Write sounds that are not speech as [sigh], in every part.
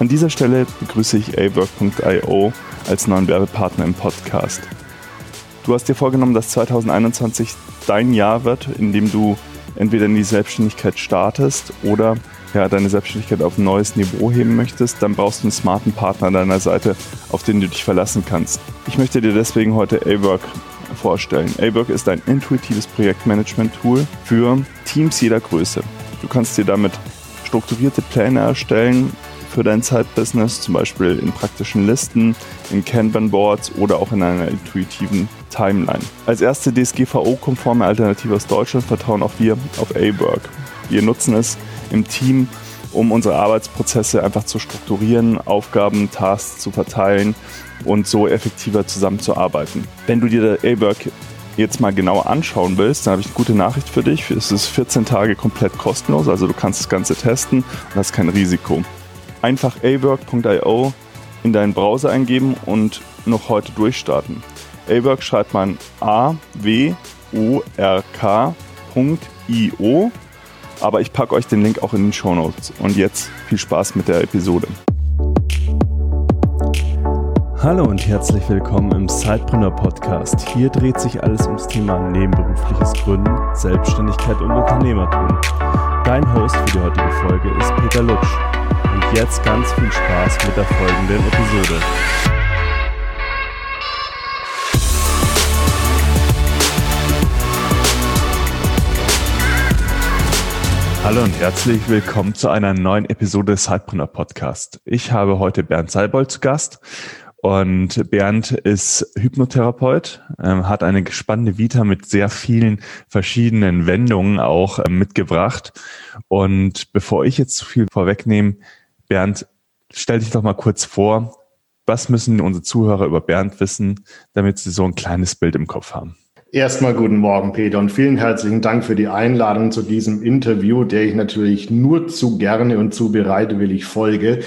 An dieser Stelle begrüße ich awork.io als neuen Werbepartner im Podcast. Du hast dir vorgenommen, dass 2021 dein Jahr wird, in dem du entweder in die Selbstständigkeit startest oder ja, deine Selbstständigkeit auf ein neues Niveau heben möchtest, dann brauchst du einen smarten Partner an deiner Seite, auf den du dich verlassen kannst. Ich möchte dir deswegen heute A-Work vorstellen. A-Work ist ein intuitives Projektmanagement-Tool für Teams jeder Größe. Du kannst dir damit strukturierte Pläne erstellen für dein Zeitbusiness, zum Beispiel in praktischen Listen, in Kanban-Boards oder auch in einer intuitiven Timeline. Als erste DSGVO-konforme Alternative aus Deutschland vertrauen auch wir auf A-Work. Wir nutzen es im Team, um unsere Arbeitsprozesse einfach zu strukturieren, Aufgaben, Tasks zu verteilen und so effektiver zusammenzuarbeiten. Wenn du dir A-Work jetzt mal genauer anschauen willst, dann habe ich eine gute Nachricht für dich. Es ist 14 Tage komplett kostenlos, also du kannst das Ganze testen und hast kein Risiko. Einfach awork.io in deinen Browser eingeben und noch heute durchstarten. A-Work schreibt man A W O R K.io aber ich packe euch den Link auch in den Show Notes. Und jetzt viel Spaß mit der Episode. Hallo und herzlich willkommen im Sidepreneur Podcast. Hier dreht sich alles ums Thema nebenberufliches Gründen, Selbstständigkeit und Unternehmertum. Dein Host für die heutige Folge ist Peter Lutsch. Und jetzt ganz viel Spaß mit der folgenden Episode. Hallo und herzlich willkommen zu einer neuen Episode des Sidepreneur Podcast. Ich habe heute Bernd Seibold zu Gast und Bernd ist Hypnotherapeut, ähm, hat eine spannende Vita mit sehr vielen verschiedenen Wendungen auch ähm, mitgebracht. Und bevor ich jetzt zu viel vorwegnehme, Bernd, stell dich doch mal kurz vor, was müssen unsere Zuhörer über Bernd wissen, damit sie so ein kleines Bild im Kopf haben? Erstmal guten Morgen, Peter, und vielen herzlichen Dank für die Einladung zu diesem Interview, der ich natürlich nur zu gerne und zu bereitwillig folge.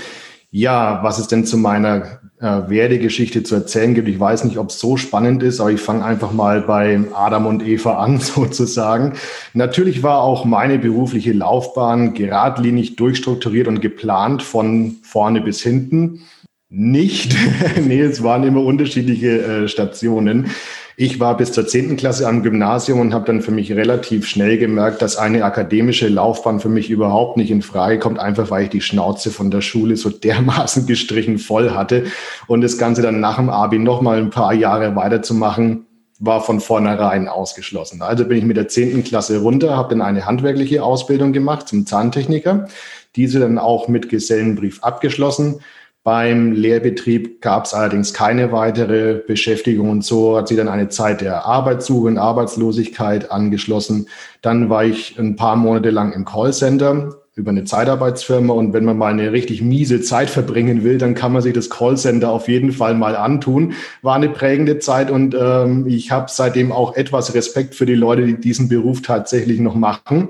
Ja, was es denn zu meiner äh, Werdegeschichte zu erzählen gibt, ich weiß nicht, ob es so spannend ist, aber ich fange einfach mal bei Adam und Eva an, [laughs] sozusagen. Natürlich war auch meine berufliche Laufbahn geradlinig durchstrukturiert und geplant von vorne bis hinten. Nicht, [laughs] nee, es waren immer unterschiedliche äh, Stationen. Ich war bis zur zehnten Klasse am Gymnasium und habe dann für mich relativ schnell gemerkt, dass eine akademische Laufbahn für mich überhaupt nicht in Frage kommt, einfach weil ich die Schnauze von der Schule so [laughs] dermaßen gestrichen voll hatte. Und das Ganze dann nach dem Abi noch mal ein paar Jahre weiterzumachen, war von vornherein ausgeschlossen. Also bin ich mit der zehnten Klasse runter, habe dann eine handwerkliche Ausbildung gemacht zum Zahntechniker, diese dann auch mit Gesellenbrief abgeschlossen beim Lehrbetrieb gab es allerdings keine weitere Beschäftigung und so hat sie dann eine Zeit der Arbeitssuche und Arbeitslosigkeit angeschlossen. Dann war ich ein paar Monate lang im Callcenter über eine Zeitarbeitsfirma und wenn man mal eine richtig miese Zeit verbringen will, dann kann man sich das Callcenter auf jeden Fall mal antun. War eine prägende Zeit und ähm, ich habe seitdem auch etwas Respekt für die Leute, die diesen Beruf tatsächlich noch machen.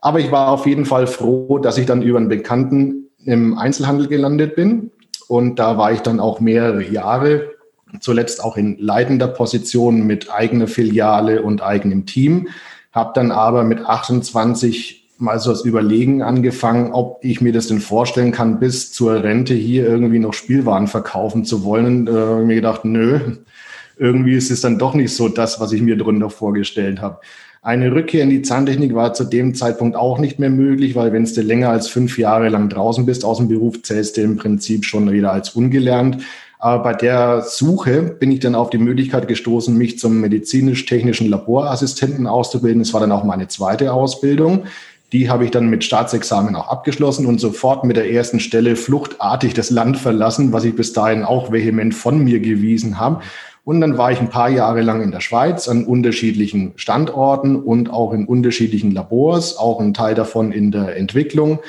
Aber ich war auf jeden Fall froh, dass ich dann über einen Bekannten im Einzelhandel gelandet bin und da war ich dann auch mehrere Jahre, zuletzt auch in leitender Position mit eigener Filiale und eigenem Team. Habe dann aber mit 28 mal so das Überlegen angefangen, ob ich mir das denn vorstellen kann, bis zur Rente hier irgendwie noch Spielwaren verkaufen zu wollen. Habe ich mir gedacht, nö, irgendwie ist es dann doch nicht so das, was ich mir drunter vorgestellt habe. Eine Rückkehr in die Zahntechnik war zu dem Zeitpunkt auch nicht mehr möglich, weil wenn du länger als fünf Jahre lang draußen bist aus dem Beruf, zählst du im Prinzip schon wieder als ungelernt. Aber bei der Suche bin ich dann auf die Möglichkeit gestoßen, mich zum medizinisch-technischen Laborassistenten auszubilden. Das war dann auch meine zweite Ausbildung. Die habe ich dann mit Staatsexamen auch abgeschlossen und sofort mit der ersten Stelle fluchtartig das Land verlassen, was ich bis dahin auch vehement von mir gewiesen habe und dann war ich ein paar Jahre lang in der Schweiz an unterschiedlichen Standorten und auch in unterschiedlichen Labors, auch ein Teil davon in der Entwicklung.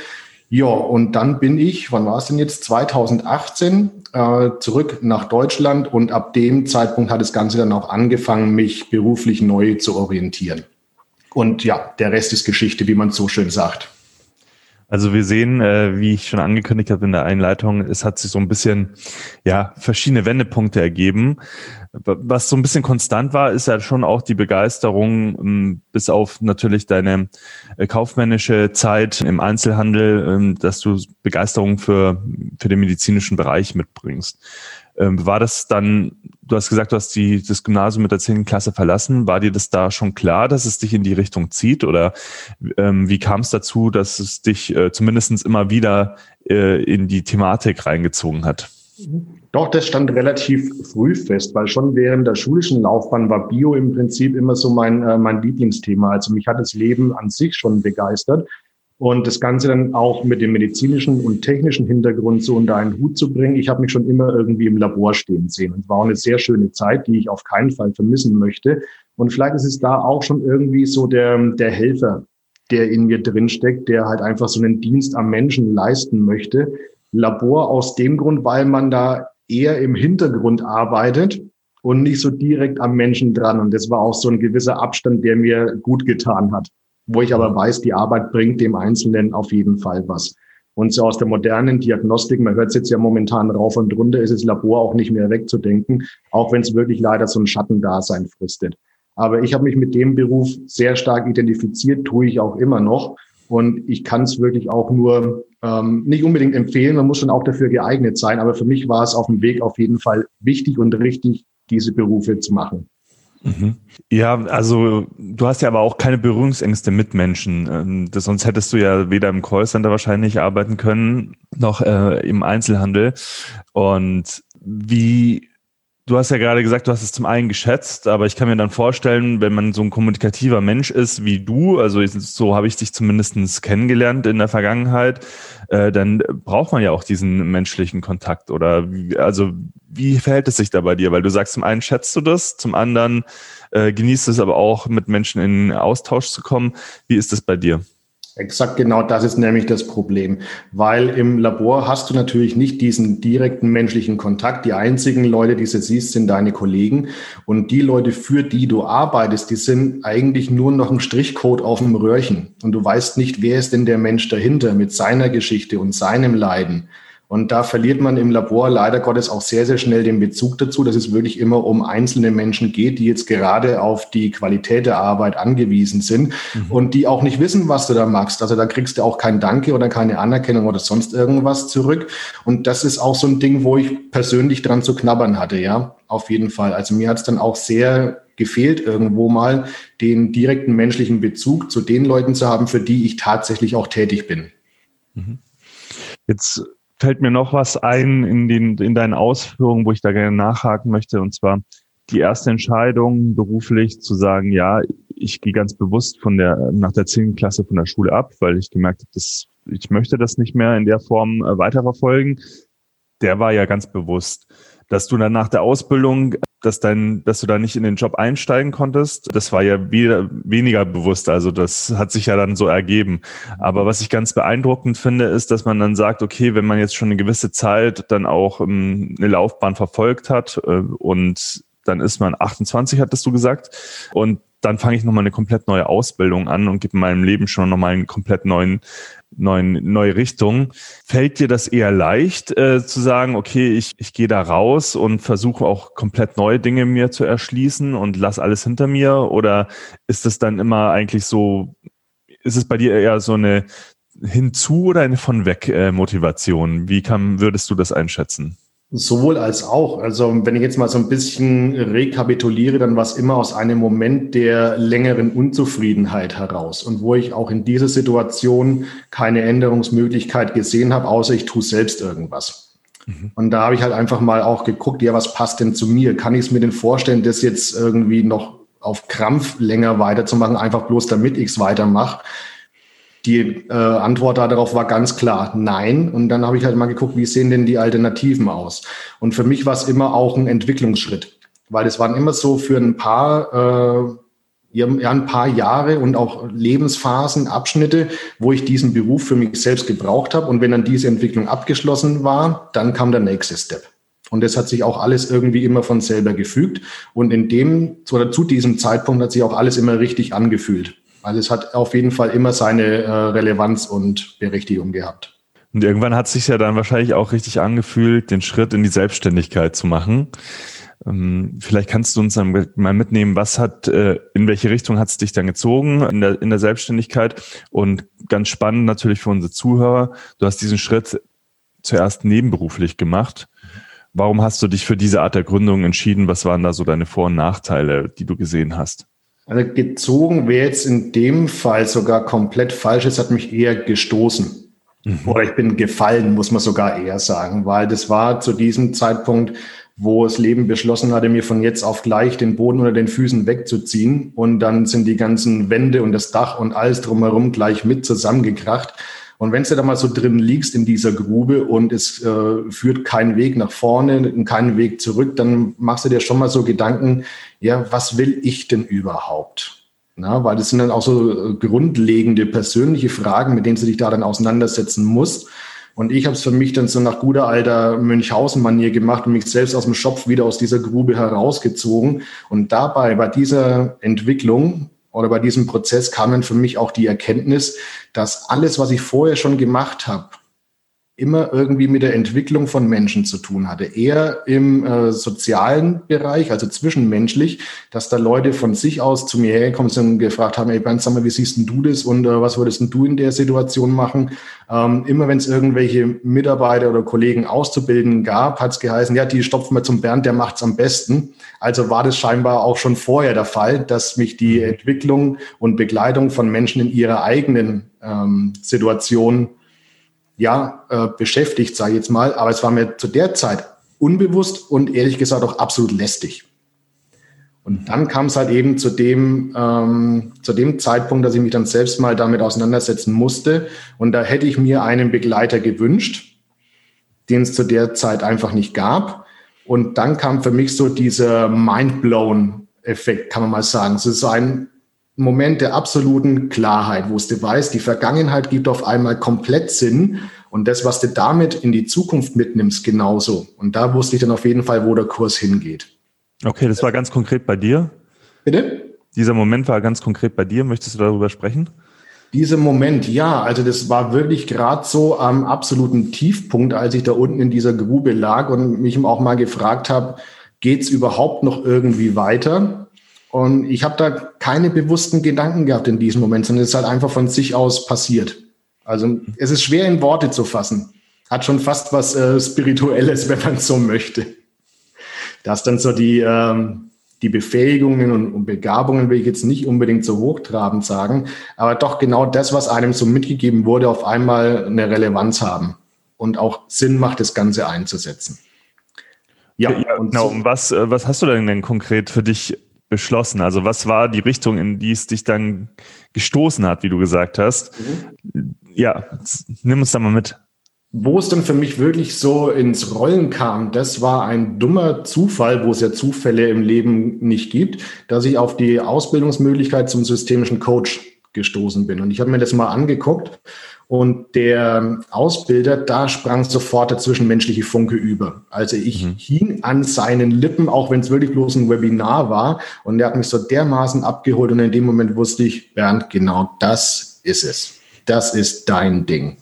Ja, und dann bin ich, wann war es denn jetzt? 2018 äh, zurück nach Deutschland und ab dem Zeitpunkt hat das Ganze dann auch angefangen, mich beruflich neu zu orientieren. Und ja, der Rest ist Geschichte, wie man so schön sagt. Also wir sehen, äh, wie ich schon angekündigt habe in der Einleitung, es hat sich so ein bisschen, ja, verschiedene Wendepunkte ergeben. Was so ein bisschen konstant war, ist ja schon auch die Begeisterung, ähm, bis auf natürlich deine äh, kaufmännische Zeit im Einzelhandel, ähm, dass du Begeisterung für, für den medizinischen Bereich mitbringst. Ähm, war das dann, du hast gesagt, du hast die, das Gymnasium mit der 10. Klasse verlassen. War dir das da schon klar, dass es dich in die Richtung zieht? Oder ähm, wie kam es dazu, dass es dich äh, zumindest immer wieder äh, in die Thematik reingezogen hat? Doch, das stand relativ früh fest, weil schon während der schulischen Laufbahn war Bio im Prinzip immer so mein, äh, mein Lieblingsthema. Also mich hat das Leben an sich schon begeistert. Und das Ganze dann auch mit dem medizinischen und technischen Hintergrund so unter einen Hut zu bringen. Ich habe mich schon immer irgendwie im Labor stehen sehen. Und es war auch eine sehr schöne Zeit, die ich auf keinen Fall vermissen möchte. Und vielleicht ist es da auch schon irgendwie so der, der Helfer, der in mir drinsteckt, der halt einfach so einen Dienst am Menschen leisten möchte. Labor aus dem Grund, weil man da eher im Hintergrund arbeitet und nicht so direkt am Menschen dran. Und das war auch so ein gewisser Abstand, der mir gut getan hat wo ich aber weiß, die Arbeit bringt dem Einzelnen auf jeden Fall was. Und so aus der modernen Diagnostik, man hört es jetzt ja momentan rauf und runter, ist das Labor auch nicht mehr wegzudenken, auch wenn es wirklich leider so ein Schattendasein fristet. Aber ich habe mich mit dem Beruf sehr stark identifiziert, tue ich auch immer noch. Und ich kann es wirklich auch nur ähm, nicht unbedingt empfehlen, man muss schon auch dafür geeignet sein. Aber für mich war es auf dem Weg auf jeden Fall wichtig und richtig, diese Berufe zu machen. Mhm. Ja, also du hast ja aber auch keine Berührungsängste mit Menschen. Ähm, das, sonst hättest du ja weder im Callcenter wahrscheinlich arbeiten können, noch äh, im Einzelhandel. Und wie Du hast ja gerade gesagt, du hast es zum einen geschätzt, aber ich kann mir dann vorstellen, wenn man so ein kommunikativer Mensch ist wie du, also so habe ich dich zumindestens kennengelernt in der Vergangenheit, äh, dann braucht man ja auch diesen menschlichen Kontakt. Oder wie, also wie verhält es sich da bei dir? Weil du sagst, zum einen schätzt du das, zum anderen äh, genießt es aber auch, mit Menschen in Austausch zu kommen. Wie ist das bei dir? Exakt genau das ist nämlich das Problem, weil im Labor hast du natürlich nicht diesen direkten menschlichen Kontakt. Die einzigen Leute, die du siehst, sind deine Kollegen und die Leute, für die du arbeitest, die sind eigentlich nur noch ein Strichcode auf dem Röhrchen und du weißt nicht, wer ist denn der Mensch dahinter mit seiner Geschichte und seinem Leiden. Und da verliert man im Labor leider Gottes auch sehr, sehr schnell den Bezug dazu, dass es wirklich immer um einzelne Menschen geht, die jetzt gerade auf die Qualität der Arbeit angewiesen sind mhm. und die auch nicht wissen, was du da machst. Also da kriegst du auch kein Danke oder keine Anerkennung oder sonst irgendwas zurück. Und das ist auch so ein Ding, wo ich persönlich dran zu knabbern hatte, ja, auf jeden Fall. Also mir hat es dann auch sehr gefehlt, irgendwo mal den direkten menschlichen Bezug zu den Leuten zu haben, für die ich tatsächlich auch tätig bin. Mhm. Jetzt fällt mir noch was ein in, den, in deinen Ausführungen, wo ich da gerne nachhaken möchte. Und zwar die erste Entscheidung beruflich zu sagen, ja, ich gehe ganz bewusst von der, nach der 10. Klasse von der Schule ab, weil ich gemerkt habe, dass ich möchte das nicht mehr in der Form äh, weiterverfolgen. Der war ja ganz bewusst dass du dann nach der Ausbildung, dass dein, dass du da nicht in den Job einsteigen konntest, das war ja wieder, weniger bewusst. Also das hat sich ja dann so ergeben. Aber was ich ganz beeindruckend finde, ist, dass man dann sagt, okay, wenn man jetzt schon eine gewisse Zeit dann auch ähm, eine Laufbahn verfolgt hat äh, und dann ist man 28, hattest du gesagt, und dann fange ich nochmal eine komplett neue Ausbildung an und gebe in meinem Leben schon nochmal einen komplett neuen neuen, neue Richtung. Fällt dir das eher leicht äh, zu sagen, okay, ich, ich gehe da raus und versuche auch komplett neue Dinge mir zu erschließen und lass alles hinter mir? Oder ist es dann immer eigentlich so, ist es bei dir eher so eine hinzu oder eine von weg äh, Motivation? Wie kann, würdest du das einschätzen? Sowohl als auch. Also wenn ich jetzt mal so ein bisschen rekapituliere, dann war es immer aus einem Moment der längeren Unzufriedenheit heraus und wo ich auch in dieser Situation keine Änderungsmöglichkeit gesehen habe, außer ich tue selbst irgendwas. Mhm. Und da habe ich halt einfach mal auch geguckt, ja, was passt denn zu mir? Kann ich es mir denn vorstellen, das jetzt irgendwie noch auf Krampf länger weiterzumachen, einfach bloß damit ich es weitermache? Die äh, Antwort darauf war ganz klar nein. Und dann habe ich halt mal geguckt, wie sehen denn die Alternativen aus? Und für mich war es immer auch ein Entwicklungsschritt, weil es waren immer so für ein paar, äh, ja, ein paar Jahre und auch Lebensphasen, Abschnitte, wo ich diesen Beruf für mich selbst gebraucht habe. Und wenn dann diese Entwicklung abgeschlossen war, dann kam der nächste Step. Und das hat sich auch alles irgendwie immer von selber gefügt. Und in dem oder zu diesem Zeitpunkt hat sich auch alles immer richtig angefühlt. Also es hat auf jeden Fall immer seine äh, Relevanz und Berechtigung gehabt. Und irgendwann hat es sich ja dann wahrscheinlich auch richtig angefühlt, den Schritt in die Selbstständigkeit zu machen. Ähm, vielleicht kannst du uns dann mal mitnehmen, was hat, äh, in welche Richtung hat es dich dann gezogen in der, in der Selbstständigkeit? Und ganz spannend natürlich für unsere Zuhörer, du hast diesen Schritt zuerst nebenberuflich gemacht. Warum hast du dich für diese Art der Gründung entschieden? Was waren da so deine Vor- und Nachteile, die du gesehen hast? Also gezogen wäre jetzt in dem Fall sogar komplett falsch. Es hat mich eher gestoßen. Mhm. Oder ich bin gefallen, muss man sogar eher sagen, weil das war zu diesem Zeitpunkt, wo das Leben beschlossen hatte, mir von jetzt auf gleich den Boden unter den Füßen wegzuziehen. Und dann sind die ganzen Wände und das Dach und alles drumherum gleich mit zusammengekracht. Und wenn du da mal so drin liegst in dieser Grube und es äh, führt keinen Weg nach vorne, keinen Weg zurück, dann machst du dir schon mal so Gedanken, ja, was will ich denn überhaupt? Na, weil das sind dann auch so äh, grundlegende persönliche Fragen, mit denen du dich da dann auseinandersetzen musst. Und ich habe es für mich dann so nach guter alter Münchhausen-Manier gemacht und mich selbst aus dem Schopf wieder aus dieser Grube herausgezogen. Und dabei, bei dieser Entwicklung oder bei diesem Prozess kam dann für mich auch die Erkenntnis, dass alles, was ich vorher schon gemacht habe, immer irgendwie mit der Entwicklung von Menschen zu tun hatte. Eher im äh, sozialen Bereich, also zwischenmenschlich, dass da Leute von sich aus zu mir hergekommen sind und gefragt haben, ey Bernd, sag mal, wie siehst denn du das und äh, was würdest denn du in der Situation machen? Ähm, immer wenn es irgendwelche Mitarbeiter oder Kollegen auszubilden gab, hat es geheißen, ja, die stopfen wir zum Bernd, der macht's am besten. Also war das scheinbar auch schon vorher der Fall, dass mich die mhm. Entwicklung und Begleitung von Menschen in ihrer eigenen ähm, Situation ja, äh, beschäftigt, sage ich jetzt mal. Aber es war mir zu der Zeit unbewusst und ehrlich gesagt auch absolut lästig. Und dann kam es halt eben zu dem, ähm, zu dem Zeitpunkt, dass ich mich dann selbst mal damit auseinandersetzen musste. Und da hätte ich mir einen Begleiter gewünscht, den es zu der Zeit einfach nicht gab. Und dann kam für mich so dieser Mindblown-Effekt, kann man mal sagen. Es ist so ein Moment der absoluten Klarheit, wo du weißt, die Vergangenheit gibt auf einmal komplett Sinn und das, was du damit in die Zukunft mitnimmst, genauso. Und da wusste ich dann auf jeden Fall, wo der Kurs hingeht. Okay, das war ganz konkret bei dir. Bitte? Dieser Moment war ganz konkret bei dir. Möchtest du darüber sprechen? Dieser Moment, ja, also das war wirklich gerade so am absoluten Tiefpunkt, als ich da unten in dieser Grube lag und mich auch mal gefragt habe, geht's überhaupt noch irgendwie weiter? Und ich habe da keine bewussten Gedanken gehabt in diesem Moment, sondern es ist halt einfach von sich aus passiert. Also es ist schwer in Worte zu fassen. Hat schon fast was äh, Spirituelles, [laughs] wenn man so möchte. Das dann so die, ähm, die Befähigungen und, und Begabungen will ich jetzt nicht unbedingt so hochtrabend sagen, aber doch genau das, was einem so mitgegeben wurde, auf einmal eine Relevanz haben und auch Sinn macht, das Ganze einzusetzen. Ja, ja genau. So, was, äh, was hast du denn denn konkret für dich beschlossen? Also was war die Richtung, in die es dich dann gestoßen hat, wie du gesagt hast? Mhm. Ja, nimm uns da mal mit. Wo es dann für mich wirklich so ins Rollen kam, das war ein dummer Zufall, wo es ja Zufälle im Leben nicht gibt, dass ich auf die Ausbildungsmöglichkeit zum systemischen Coach gestoßen bin. Und ich habe mir das mal angeguckt und der Ausbilder, da sprang sofort der zwischenmenschliche Funke über. Also ich mhm. hing an seinen Lippen, auch wenn es wirklich bloß ein Webinar war. Und er hat mich so dermaßen abgeholt. Und in dem Moment wusste ich, Bernd, genau das ist es. Das ist dein Ding.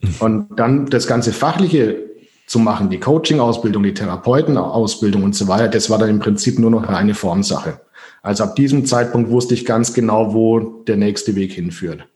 Mhm. Und dann das ganze Fachliche zu machen, die Coaching-Ausbildung, die Therapeutenausbildung und so weiter, das war dann im Prinzip nur noch eine Formsache. Also ab diesem Zeitpunkt wusste ich ganz genau, wo der nächste Weg hinführt.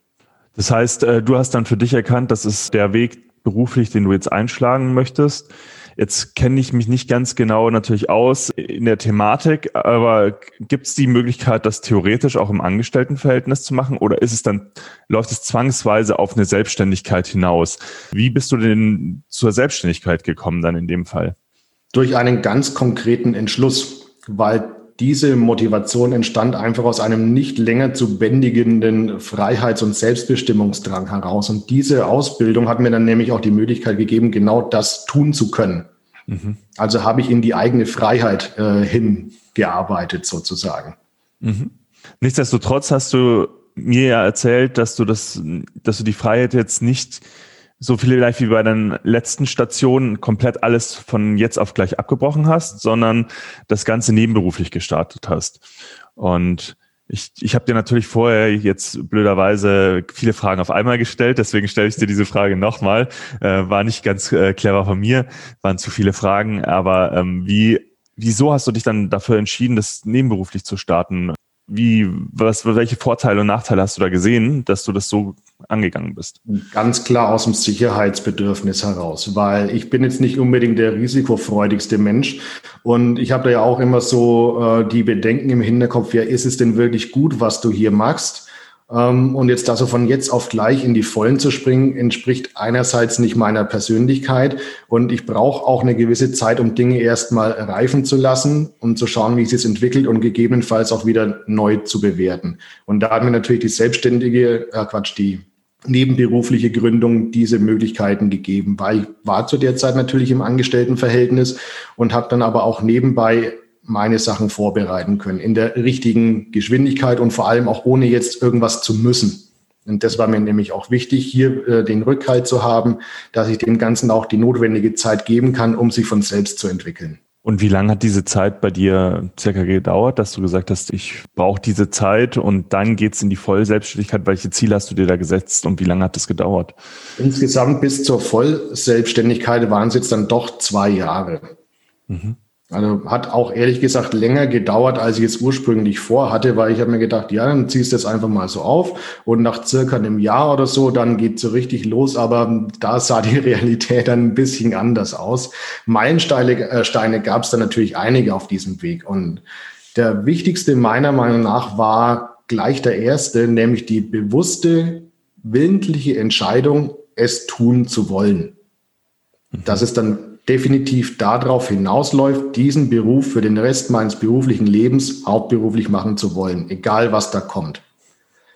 Das heißt, äh, du hast dann für dich erkannt, das ist der Weg beruflich, den du jetzt einschlagen möchtest. Jetzt kenne ich mich nicht ganz genau natürlich aus in der Thematik, aber gibt es die Möglichkeit, das theoretisch auch im Angestelltenverhältnis zu machen oder ist es dann, läuft es zwangsweise auf eine Selbstständigkeit hinaus? Wie bist du denn zur Selbstständigkeit gekommen dann in dem Fall? Durch einen ganz konkreten Entschluss, weil diese Motivation entstand einfach aus einem nicht länger zu bändigenden Freiheits- und Selbstbestimmungsdrang heraus. Und diese Ausbildung hat mir dann nämlich auch die Möglichkeit gegeben, genau das tun zu können. Mhm. Also habe ich in die eigene Freiheit äh, hingearbeitet sozusagen. Mhm. Nichtsdestotrotz hast du mir ja erzählt, dass du das, dass du die Freiheit jetzt nicht so vielleicht wie bei den letzten Stationen komplett alles von jetzt auf gleich abgebrochen hast, sondern das Ganze nebenberuflich gestartet hast. Und Ich, ich habe dir natürlich vorher jetzt blöderweise viele Fragen auf einmal gestellt, deswegen stelle ich dir diese Frage nochmal. Äh, war nicht ganz äh, clever von mir, waren zu viele Fragen, aber ähm, wie, wieso hast du dich dann dafür entschieden, das nebenberuflich zu starten? Wie, was, welche Vorteile und Nachteile hast du da gesehen, dass du das so angegangen bist? Ganz klar aus dem Sicherheitsbedürfnis heraus, weil ich bin jetzt nicht unbedingt der risikofreudigste Mensch und ich habe da ja auch immer so äh, die Bedenken im Hinterkopf, ja, ist es denn wirklich gut, was du hier machst? Ähm, und jetzt da so von jetzt auf gleich in die Vollen zu springen, entspricht einerseits nicht meiner Persönlichkeit und ich brauche auch eine gewisse Zeit, um Dinge erstmal reifen zu lassen und zu schauen, wie es sich entwickelt und gegebenenfalls auch wieder neu zu bewerten. Und da hat mir natürlich die selbstständige, äh Quatsch, die nebenberufliche Gründung diese Möglichkeiten gegeben, weil ich war zu der Zeit natürlich im Angestelltenverhältnis und habe dann aber auch nebenbei meine Sachen vorbereiten können in der richtigen Geschwindigkeit und vor allem auch ohne jetzt irgendwas zu müssen. Und das war mir nämlich auch wichtig, hier äh, den Rückhalt zu haben, dass ich dem Ganzen auch die notwendige Zeit geben kann, um sich von selbst zu entwickeln. Und wie lange hat diese Zeit bei dir circa gedauert, dass du gesagt hast, ich brauche diese Zeit und dann geht's in die Vollselbstständigkeit? Welche Ziele hast du dir da gesetzt und wie lange hat das gedauert? Insgesamt bis zur Vollselbstständigkeit waren es jetzt dann doch zwei Jahre. Mhm. Also hat auch ehrlich gesagt länger gedauert, als ich es ursprünglich vorhatte, weil ich habe mir gedacht, ja, dann ziehst du es einfach mal so auf und nach circa einem Jahr oder so, dann geht so richtig los. Aber da sah die [laughs] Realität dann ein bisschen anders aus. Meilensteine äh, Steine gab es dann natürlich einige auf diesem Weg. Und der wichtigste meiner Meinung nach war gleich der erste, nämlich die bewusste, willentliche Entscheidung, es tun zu wollen. Das ist dann definitiv darauf hinausläuft, diesen Beruf für den Rest meines beruflichen Lebens hauptberuflich machen zu wollen, egal was da kommt.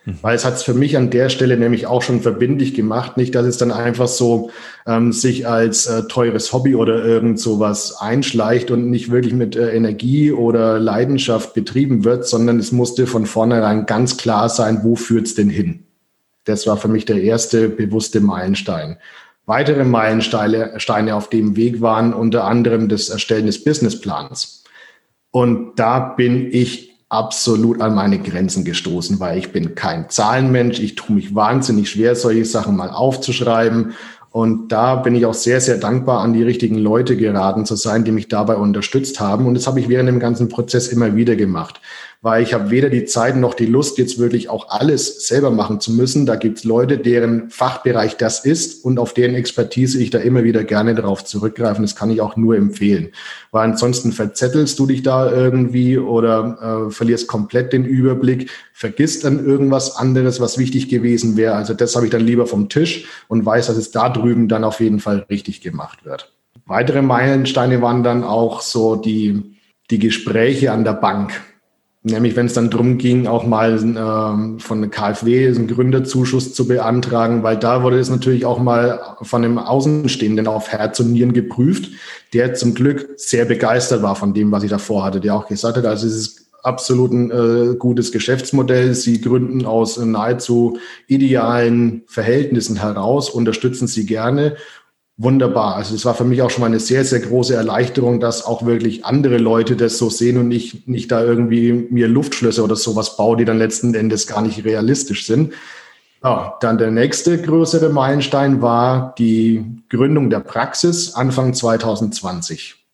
Mhm. Weil es hat es für mich an der Stelle nämlich auch schon verbindlich gemacht, nicht, dass es dann einfach so ähm, sich als äh, teures Hobby oder irgend sowas einschleicht und nicht wirklich mit äh, Energie oder Leidenschaft betrieben wird, sondern es musste von vornherein ganz klar sein, wo führt's denn hin? Das war für mich der erste bewusste Meilenstein. Weitere Meilensteine Steine auf dem Weg waren unter anderem das Erstellen des Businessplans. Und da bin ich absolut an meine Grenzen gestoßen, weil ich bin kein Zahlenmensch. Ich tue mich wahnsinnig schwer, solche Sachen mal aufzuschreiben. Und da bin ich auch sehr, sehr dankbar, an die richtigen Leute geraten zu sein, die mich dabei unterstützt haben. Und das habe ich während dem ganzen Prozess immer wieder gemacht weil ich habe weder die Zeit noch die Lust, jetzt wirklich auch alles selber machen zu müssen. Da gibt es Leute, deren Fachbereich das ist und auf deren Expertise ich da immer wieder gerne darauf zurückgreifen. Das kann ich auch nur empfehlen. Weil ansonsten verzettelst du dich da irgendwie oder äh, verlierst komplett den Überblick, vergisst dann irgendwas anderes, was wichtig gewesen wäre. Also das habe ich dann lieber vom Tisch und weiß, dass es da drüben dann auf jeden Fall richtig gemacht wird. Weitere Meilensteine waren dann auch so die, die Gespräche an der Bank Nämlich, wenn es dann drum ging, auch mal ähm, von KfW einen Gründerzuschuss zu beantragen, weil da wurde es natürlich auch mal von einem Außenstehenden auf Herz und Nieren geprüft, der zum Glück sehr begeistert war von dem, was ich davor hatte, der auch gesagt hat, also es ist absolut ein äh, gutes Geschäftsmodell. Sie gründen aus nahezu idealen Verhältnissen heraus, unterstützen sie gerne wunderbar. Also es war für mich auch schon mal eine sehr, sehr große Erleichterung, dass auch wirklich andere Leute das so sehen und nicht, nicht da irgendwie mir Luftschlösser oder sowas baue, die dann letzten Endes gar nicht realistisch sind. Ja, dann der nächste größere Meilenstein war die Gründung der Praxis Anfang 2020.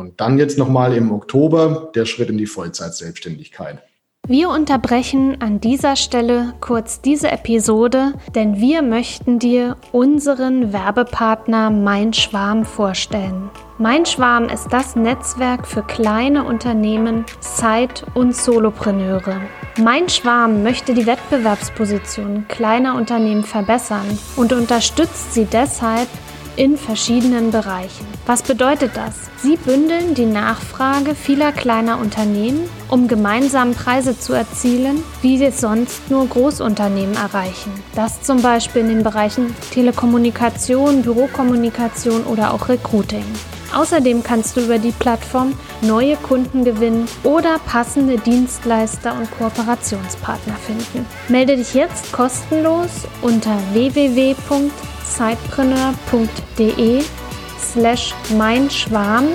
Und dann jetzt nochmal im Oktober der Schritt in die Vollzeitselbstständigkeit. Wir unterbrechen an dieser Stelle kurz diese Episode, denn wir möchten dir unseren Werbepartner Mein Schwarm vorstellen. Mein Schwarm ist das Netzwerk für kleine Unternehmen, Side- und Solopreneure. Mein Schwarm möchte die Wettbewerbsposition kleiner Unternehmen verbessern und unterstützt sie deshalb in verschiedenen Bereichen. Was bedeutet das? Sie bündeln die Nachfrage vieler kleiner Unternehmen, um gemeinsam Preise zu erzielen, wie es sonst nur Großunternehmen erreichen. Das zum Beispiel in den Bereichen Telekommunikation, Bürokommunikation oder auch Recruiting. Außerdem kannst du über die Plattform neue Kunden gewinnen oder passende Dienstleister und Kooperationspartner finden. Melde dich jetzt kostenlos unter www sidepreneur.de slash mein Schwarm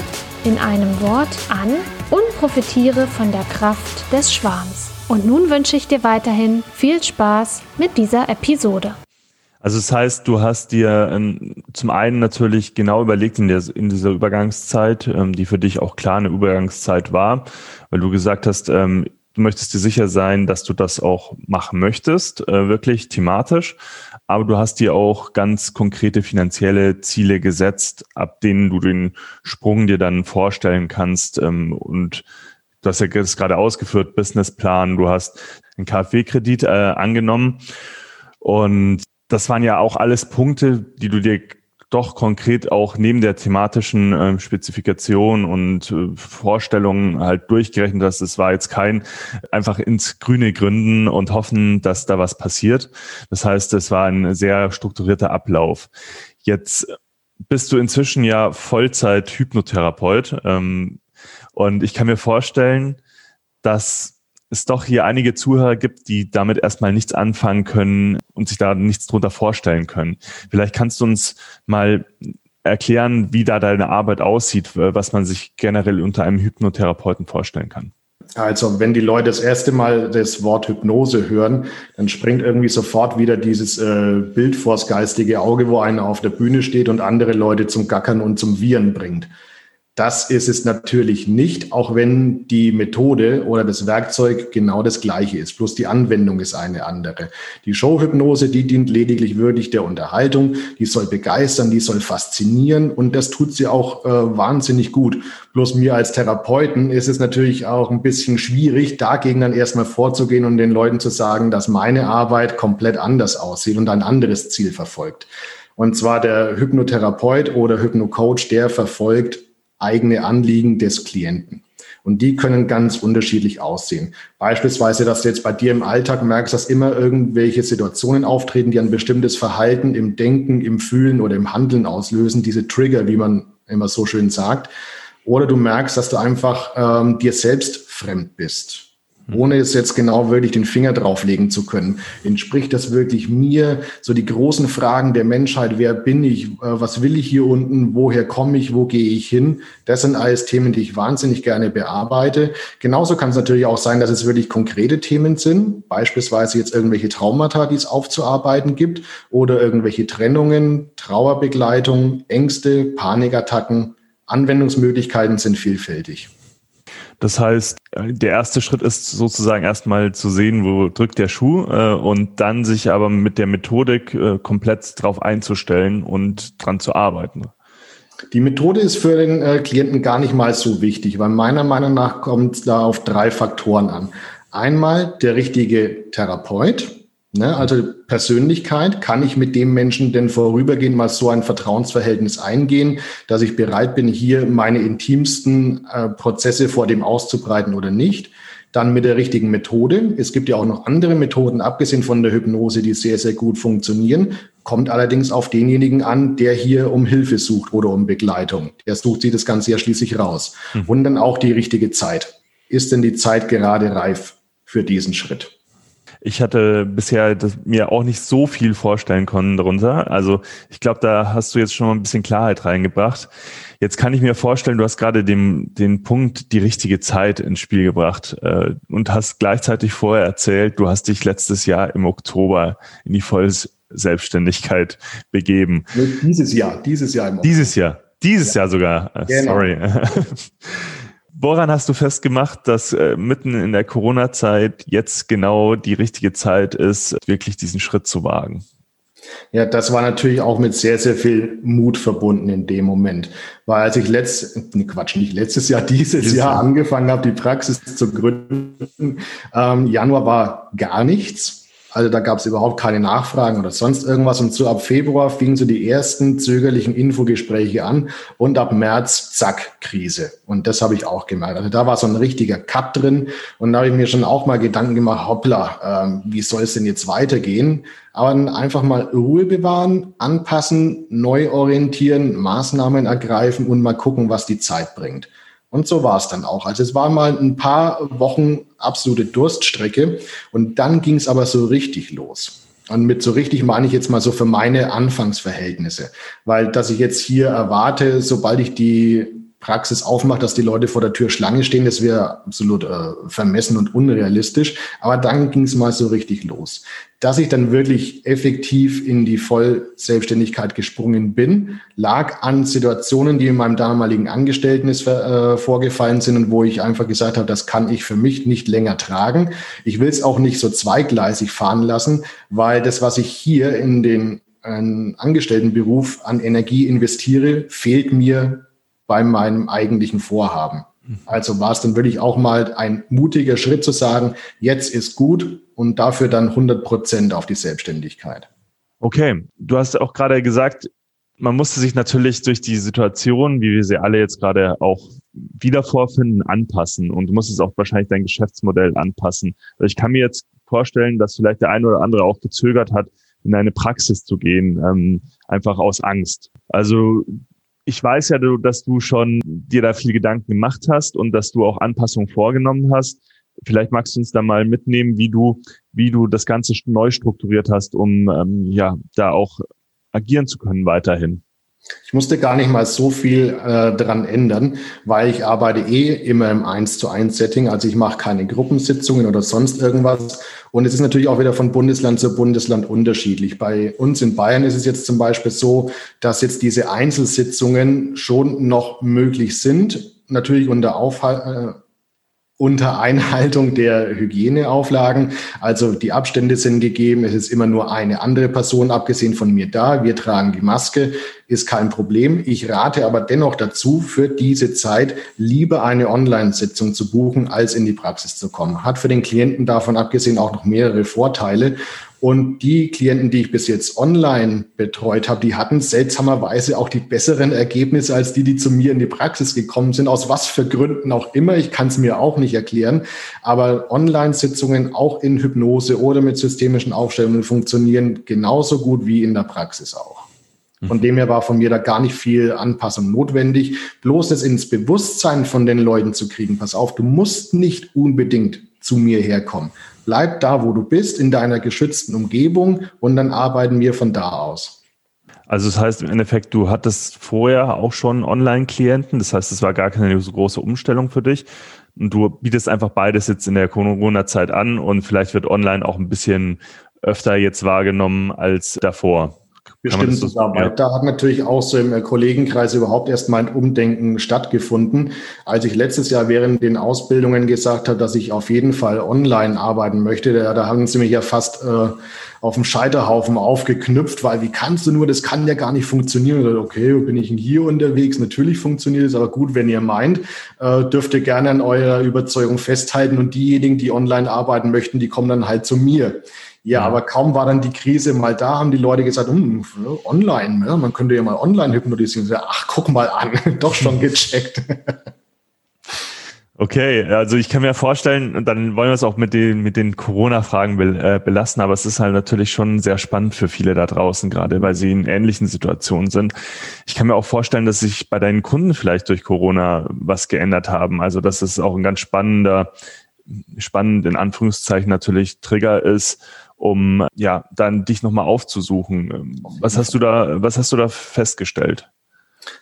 in einem Wort an und profitiere von der Kraft des Schwarms. Und nun wünsche ich dir weiterhin viel Spaß mit dieser Episode. Also das heißt, du hast dir ähm, zum einen natürlich genau überlegt in, der, in dieser Übergangszeit, ähm, die für dich auch klar eine Übergangszeit war, weil du gesagt hast, ähm, du möchtest dir sicher sein, dass du das auch machen möchtest, äh, wirklich thematisch. Aber du hast dir auch ganz konkrete finanzielle Ziele gesetzt, ab denen du den Sprung dir dann vorstellen kannst. Ähm, und du hast ja das gerade ausgeführt, Businessplan, du hast einen KfW-Kredit äh, angenommen. Und das waren ja auch alles Punkte, die du dir doch konkret auch neben der thematischen äh, Spezifikation und äh, Vorstellungen halt durchgerechnet hast. Es war jetzt kein einfach ins Grüne gründen und hoffen, dass da was passiert. Das heißt, es war ein sehr strukturierter Ablauf. Jetzt bist du inzwischen ja Vollzeit-Hypnotherapeut ähm, und ich kann mir vorstellen, dass es doch hier einige Zuhörer gibt, die damit erstmal nichts anfangen können und sich da nichts drunter vorstellen können. Vielleicht kannst du uns mal erklären, wie da deine Arbeit aussieht, was man sich generell unter einem Hypnotherapeuten vorstellen kann. Also, wenn die Leute das erste Mal das Wort Hypnose hören, dann springt irgendwie sofort wieder dieses äh, Bild vors geistige Auge, wo einer auf der Bühne steht und andere Leute zum Gackern und zum Viren bringt. Das ist es natürlich nicht, auch wenn die Methode oder das Werkzeug genau das gleiche ist. Bloß die Anwendung ist eine andere. Die Showhypnose, die dient lediglich wirklich der Unterhaltung. Die soll begeistern, die soll faszinieren und das tut sie auch äh, wahnsinnig gut. Bloß mir als Therapeuten ist es natürlich auch ein bisschen schwierig, dagegen dann erstmal vorzugehen und den Leuten zu sagen, dass meine Arbeit komplett anders aussieht und ein anderes Ziel verfolgt. Und zwar der Hypnotherapeut oder Hypnocoach, der verfolgt eigene Anliegen des Klienten. Und die können ganz unterschiedlich aussehen. Beispielsweise, dass du jetzt bei dir im Alltag merkst, dass immer irgendwelche Situationen auftreten, die ein bestimmtes Verhalten im Denken, im Fühlen oder im Handeln auslösen, diese Trigger, wie man immer so schön sagt. Oder du merkst, dass du einfach ähm, dir selbst fremd bist ohne es jetzt genau wirklich den Finger drauflegen zu können. Entspricht das wirklich mir? So die großen Fragen der Menschheit, wer bin ich, äh, was will ich hier unten, woher komme ich, wo gehe ich hin? Das sind alles Themen, die ich wahnsinnig gerne bearbeite. Genauso kann es natürlich auch sein, dass es wirklich konkrete Themen sind, beispielsweise jetzt irgendwelche Traumata, die es aufzuarbeiten gibt oder irgendwelche Trennungen, Trauerbegleitung, Ängste, Panikattacken. Anwendungsmöglichkeiten sind vielfältig. Das heißt, der erste Schritt ist sozusagen erstmal zu sehen, wo drückt der Schuh äh, und dann sich aber mit der Methodik äh, komplett drauf einzustellen und dran zu arbeiten. Die Methode ist für den äh, Klienten gar nicht mal so wichtig, weil meiner Meinung nach kommt es da auf drei Faktoren an. Einmal der richtige Therapeut, Ne? Also Persönlichkeit, kann ich mit dem Menschen denn vorübergehend mal so ein Vertrauensverhältnis eingehen, dass ich bereit bin, hier meine intimsten äh, Prozesse vor dem auszubreiten oder nicht? Dann mit der richtigen Methode. Es gibt ja auch noch andere Methoden, abgesehen von der Hypnose, die sehr, sehr gut funktionieren. Kommt allerdings auf denjenigen an, der hier um Hilfe sucht oder um Begleitung. Der sucht sich das Ganze ja schließlich raus. Mhm. Und dann auch die richtige Zeit. Ist denn die Zeit gerade reif für diesen Schritt? Ich hatte bisher das, mir auch nicht so viel vorstellen können darunter. Also ich glaube, da hast du jetzt schon mal ein bisschen Klarheit reingebracht. Jetzt kann ich mir vorstellen, du hast gerade den, den Punkt, die richtige Zeit ins Spiel gebracht äh, und hast gleichzeitig vorher erzählt, du hast dich letztes Jahr im Oktober in die Vollselbstständigkeit begeben. Dieses Jahr, dieses Jahr im Oktober. Dieses Jahr, dieses ja. Jahr sogar. Äh, genau. Sorry. [laughs] Woran hast du festgemacht, dass äh, mitten in der Corona-Zeit jetzt genau die richtige Zeit ist, wirklich diesen Schritt zu wagen? Ja, das war natürlich auch mit sehr, sehr viel Mut verbunden in dem Moment. Weil als ich letztes, ne Quatsch, nicht letztes Jahr, [laughs] dieses, dieses Jahr, Jahr angefangen habe, die Praxis zu gründen, ähm, Januar war gar nichts. Also da gab es überhaupt keine Nachfragen oder sonst irgendwas. Und so ab Februar fingen so die ersten zögerlichen Infogespräche an und ab März, zack, Krise. Und das habe ich auch gemerkt. Also da war so ein richtiger Cut drin. Und da habe ich mir schon auch mal Gedanken gemacht, hoppla, äh, wie soll es denn jetzt weitergehen? Aber dann einfach mal Ruhe bewahren, anpassen, neu orientieren, Maßnahmen ergreifen und mal gucken, was die Zeit bringt. Und so war es dann auch. Also es war mal ein paar Wochen absolute Durststrecke und dann ging es aber so richtig los. Und mit so richtig meine ich jetzt mal so für meine Anfangsverhältnisse. Weil dass ich jetzt hier erwarte, sobald ich die Praxis aufmacht, dass die Leute vor der Tür Schlange stehen. Das wäre absolut äh, vermessen und unrealistisch. Aber dann ging es mal so richtig los. Dass ich dann wirklich effektiv in die Vollselbstständigkeit gesprungen bin, lag an Situationen, die in meinem damaligen Angestellten äh, vorgefallen sind und wo ich einfach gesagt habe, das kann ich für mich nicht länger tragen. Ich will es auch nicht so zweigleisig fahren lassen, weil das, was ich hier in den äh, Angestelltenberuf an Energie investiere, fehlt mir bei meinem eigentlichen Vorhaben. Also war es dann wirklich auch mal ein mutiger Schritt zu sagen, jetzt ist gut und dafür dann 100 Prozent auf die Selbstständigkeit. Okay, du hast auch gerade gesagt, man musste sich natürlich durch die Situation, wie wir sie alle jetzt gerade auch wieder vorfinden, anpassen und du musstest auch wahrscheinlich dein Geschäftsmodell anpassen. Also ich kann mir jetzt vorstellen, dass vielleicht der eine oder andere auch gezögert hat, in eine Praxis zu gehen, ähm, einfach aus Angst. Also ich weiß ja, dass du schon dir da viel Gedanken gemacht hast und dass du auch Anpassungen vorgenommen hast. Vielleicht magst du uns da mal mitnehmen, wie du, wie du das Ganze neu strukturiert hast, um ähm, ja da auch agieren zu können weiterhin. Ich musste gar nicht mal so viel äh, dran ändern, weil ich arbeite eh immer im 1 zu 1 Setting. Also ich mache keine Gruppensitzungen oder sonst irgendwas. Und es ist natürlich auch wieder von Bundesland zu Bundesland unterschiedlich. Bei uns in Bayern ist es jetzt zum Beispiel so, dass jetzt diese Einzelsitzungen schon noch möglich sind. Natürlich unter Aufhalt, äh, unter Einhaltung der Hygieneauflagen. Also die Abstände sind gegeben. Es ist immer nur eine andere Person, abgesehen von mir da. Wir tragen die Maske, ist kein Problem. Ich rate aber dennoch dazu, für diese Zeit lieber eine Online-Sitzung zu buchen, als in die Praxis zu kommen. Hat für den Klienten davon abgesehen auch noch mehrere Vorteile. Und die Klienten, die ich bis jetzt online betreut habe, die hatten seltsamerweise auch die besseren Ergebnisse als die, die zu mir in die Praxis gekommen sind. Aus was für Gründen auch immer. Ich kann es mir auch nicht erklären. Aber Online-Sitzungen auch in Hypnose oder mit systemischen Aufstellungen funktionieren genauso gut wie in der Praxis auch. Von dem her war von mir da gar nicht viel Anpassung notwendig. Bloß das ins Bewusstsein von den Leuten zu kriegen. Pass auf, du musst nicht unbedingt zu mir herkommen. Bleib da, wo du bist, in deiner geschützten Umgebung und dann arbeiten wir von da aus. Also das heißt im Endeffekt, du hattest vorher auch schon Online-Klienten, das heißt, es war gar keine so große Umstellung für dich. Und du bietest einfach beides jetzt in der Corona-Zeit an und vielleicht wird online auch ein bisschen öfter jetzt wahrgenommen als davor. Bestimmt Zusammenarbeit. Ja. Da hat natürlich auch so im Kollegenkreis überhaupt erst mal ein Umdenken stattgefunden. Als ich letztes Jahr während den Ausbildungen gesagt habe, dass ich auf jeden Fall online arbeiten möchte, da, da haben sie mich ja fast äh, auf dem Scheiterhaufen aufgeknüpft, weil wie kannst du nur, das kann ja gar nicht funktionieren. Oder, okay, bin ich hier unterwegs? Natürlich funktioniert es, aber gut, wenn ihr meint, äh, dürft ihr gerne an eurer Überzeugung festhalten und diejenigen, die online arbeiten möchten, die kommen dann halt zu mir. Ja, aber kaum war dann die Krise mal da, haben die Leute gesagt, hm, online, ne? man könnte ja mal online hypnotisieren. Ach, guck mal an, [laughs] doch schon [laughs] gecheckt. Okay, also ich kann mir vorstellen, und dann wollen wir es auch mit den, mit den Corona-Fragen be, äh, belassen, aber es ist halt natürlich schon sehr spannend für viele da draußen, gerade weil sie in ähnlichen Situationen sind. Ich kann mir auch vorstellen, dass sich bei deinen Kunden vielleicht durch Corona was geändert haben. Also dass es auch ein ganz spannender, spannend in Anführungszeichen natürlich Trigger ist, um ja dann dich nochmal aufzusuchen. Was hast du da, was hast du da festgestellt?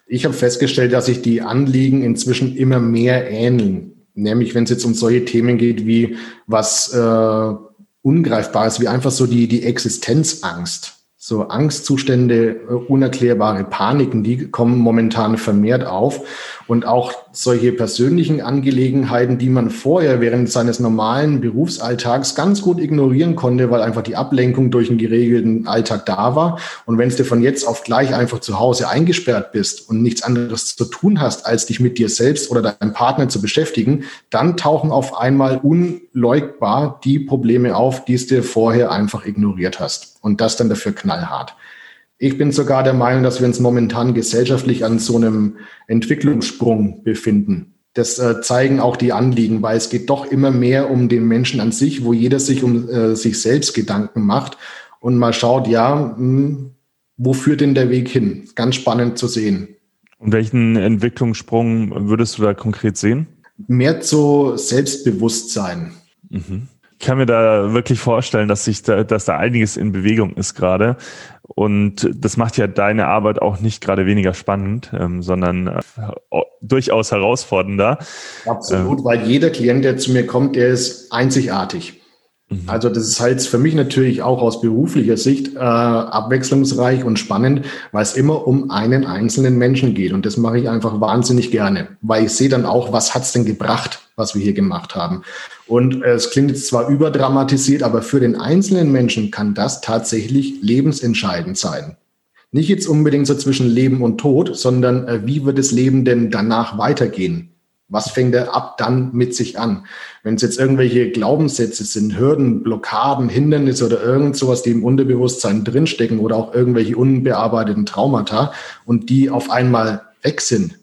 Ich habe festgestellt, dass sich die Anliegen inzwischen immer mehr ähneln. Nämlich, wenn es jetzt um solche Themen geht wie was äh, Ungreifbares, wie einfach so die, die Existenzangst. So Angstzustände, äh, unerklärbare Paniken, die kommen momentan vermehrt auf. Und auch solche persönlichen Angelegenheiten, die man vorher während seines normalen Berufsalltags ganz gut ignorieren konnte, weil einfach die Ablenkung durch einen geregelten Alltag da war. Und wenn du von jetzt auf gleich einfach zu Hause eingesperrt bist und nichts anderes zu tun hast, als dich mit dir selbst oder deinem Partner zu beschäftigen, dann tauchen auf einmal unleugbar die Probleme auf, die es dir vorher einfach ignoriert hast. Und das dann dafür knallhart. Ich bin sogar der Meinung, dass wir uns momentan gesellschaftlich an so einem Entwicklungssprung befinden. Das äh, zeigen auch die Anliegen, weil es geht doch immer mehr um den Menschen an sich, wo jeder sich um äh, sich selbst Gedanken macht und mal schaut, ja, mh, hm, wo führt denn der Weg hin? Ganz spannend zu sehen. Und welchen Entwicklungssprung würdest du da konkret sehen? Mehr zu Selbstbewusstsein. Mhm kann mir da wirklich vorstellen, dass sich da, dass da einiges in Bewegung ist gerade. Und das macht ja deine Arbeit auch nicht gerade weniger spannend, ähm, sondern äh, durchaus herausfordernder. Absolut, ähm, weil jeder Klient, der zu mir kommt, der ist einzigartig. Mhm. Also das ist halt für mich natürlich auch aus beruflicher Sicht äh, abwechslungsreich und spannend, weil es immer um einen einzelnen Menschen geht. Und das mache ich einfach wahnsinnig gerne, weil ich sehe dann auch, was hat's denn gebracht, was wir hier gemacht haben. Und äh, es klingt jetzt zwar überdramatisiert, aber für den einzelnen Menschen kann das tatsächlich lebensentscheidend sein. Nicht jetzt unbedingt so zwischen Leben und Tod, sondern äh, wie wird das Leben denn danach weitergehen? Was fängt er ab dann mit sich an? Wenn es jetzt irgendwelche Glaubenssätze sind, Hürden, Blockaden, Hindernisse oder irgend sowas, die im Unterbewusstsein drinstecken oder auch irgendwelche unbearbeiteten Traumata und die auf einmal weg sind,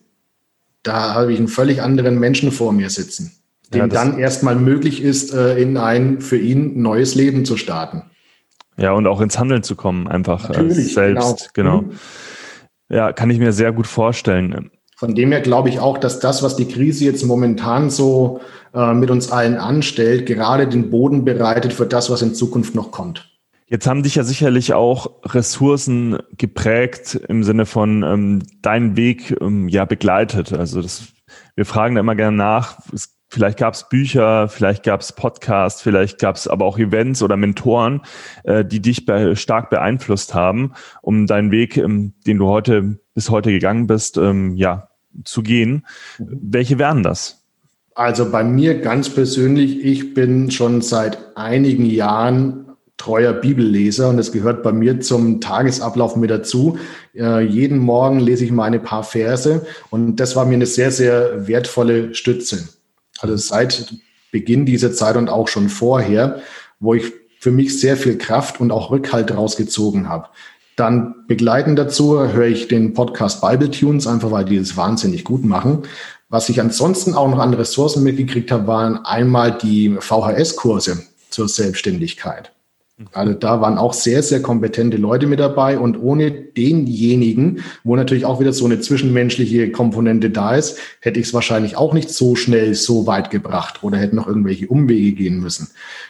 da habe ich einen völlig anderen Menschen vor mir sitzen, dem ja, dann erstmal möglich ist, äh, in ein für ihn neues Leben zu starten. Ja, und auch ins Handeln zu kommen, einfach Natürlich, selbst. Genau. genau. Ja, kann ich mir sehr gut vorstellen. Von dem her glaube ich auch, dass das, was die Krise jetzt momentan so äh, mit uns allen anstellt, gerade den Boden bereitet für das, was in Zukunft noch kommt. Jetzt haben dich ja sicherlich auch Ressourcen geprägt im Sinne von ähm, deinen Weg ähm, ja begleitet. Also das, wir fragen da immer gerne nach. Es, vielleicht gab es Bücher, vielleicht gab es Podcasts, vielleicht gab es aber auch Events oder Mentoren, äh, die dich be stark beeinflusst haben, um deinen Weg, ähm, den du heute bis heute gegangen bist, ähm, ja zu gehen. Welche wären das? Also bei mir ganz persönlich, ich bin schon seit einigen Jahren treuer Bibelleser und es gehört bei mir zum Tagesablauf mit dazu. Äh, jeden Morgen lese ich meine paar Verse und das war mir eine sehr, sehr wertvolle Stütze. Also seit Beginn dieser Zeit und auch schon vorher, wo ich für mich sehr viel Kraft und auch Rückhalt rausgezogen habe. Dann begleitend dazu höre ich den Podcast Bible Tunes, einfach weil die es wahnsinnig gut machen. Was ich ansonsten auch noch an Ressourcen mitgekriegt habe, waren einmal die VHS-Kurse zur Selbstständigkeit. Also da waren auch sehr, sehr kompetente Leute mit dabei und ohne denjenigen, wo natürlich auch wieder so eine zwischenmenschliche Komponente da ist, hätte ich es wahrscheinlich auch nicht so schnell so weit gebracht oder hätte noch irgendwelche Umwege gehen müssen.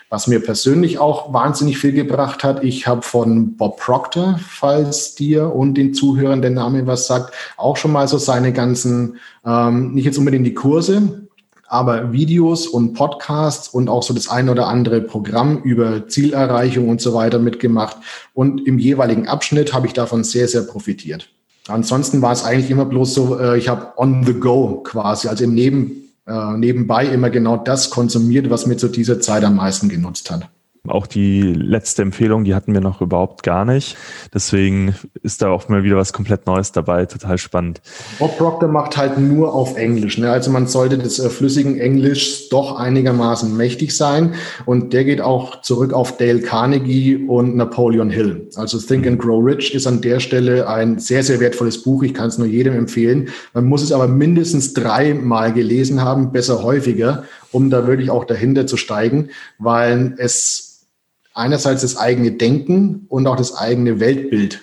Was mir persönlich auch wahnsinnig viel gebracht hat, ich habe von Bob Proctor, falls dir und den Zuhörern der Name was sagt, auch schon mal so seine ganzen, ähm, nicht jetzt unbedingt die Kurse, aber Videos und Podcasts und auch so das ein oder andere Programm über Zielerreichung und so weiter mitgemacht. Und im jeweiligen Abschnitt habe ich davon sehr, sehr profitiert. Ansonsten war es eigentlich immer bloß so, äh, ich habe on the go quasi, also im Neben, äh, nebenbei immer genau das konsumiert, was mir zu dieser Zeit am meisten genutzt hat. Auch die letzte Empfehlung, die hatten wir noch überhaupt gar nicht. Deswegen ist da auch mal wieder was komplett Neues dabei. Total spannend. Bob Proctor macht halt nur auf Englisch. Ne? Also man sollte des äh, flüssigen Englischs doch einigermaßen mächtig sein. Und der geht auch zurück auf Dale Carnegie und Napoleon Hill. Also Think and Grow Rich ist an der Stelle ein sehr, sehr wertvolles Buch. Ich kann es nur jedem empfehlen. Man muss es aber mindestens dreimal gelesen haben, besser häufiger, um da wirklich auch dahinter zu steigen, weil es einerseits das eigene Denken und auch das eigene Weltbild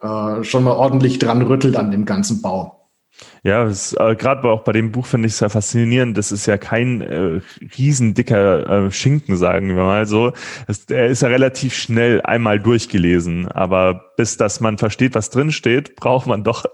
äh, schon mal ordentlich dran rüttelt an dem ganzen Bau. Ja, äh, gerade auch bei dem Buch finde ich es sehr faszinierend. Das ist ja kein äh, riesendicker äh, Schinken, sagen wir mal so. Das, er ist ja relativ schnell einmal durchgelesen, aber bis dass man versteht, was drin steht, braucht man doch